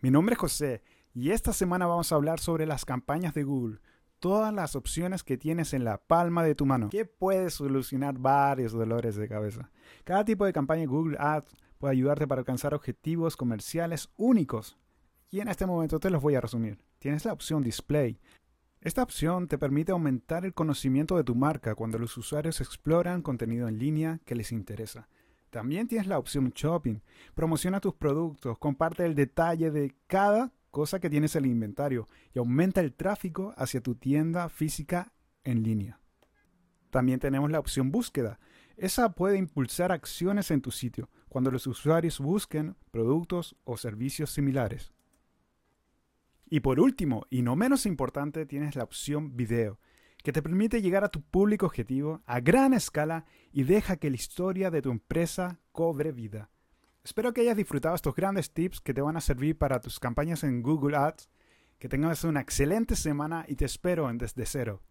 Mi nombre es José y esta semana vamos a hablar sobre las campañas de Google, todas las opciones que tienes en la palma de tu mano, que puede solucionar varios dolores de cabeza. Cada tipo de campaña Google Ads puede ayudarte para alcanzar objetivos comerciales únicos y en este momento te los voy a resumir. Tienes la opción Display. Esta opción te permite aumentar el conocimiento de tu marca cuando los usuarios exploran contenido en línea que les interesa. También tienes la opción Shopping. Promociona tus productos, comparte el detalle de cada cosa que tienes en el inventario y aumenta el tráfico hacia tu tienda física en línea. También tenemos la opción Búsqueda. Esa puede impulsar acciones en tu sitio cuando los usuarios busquen productos o servicios similares. Y por último, y no menos importante, tienes la opción Video que te permite llegar a tu público objetivo a gran escala y deja que la historia de tu empresa cobre vida. Espero que hayas disfrutado estos grandes tips que te van a servir para tus campañas en Google Ads. Que tengas una excelente semana y te espero en Desde Cero.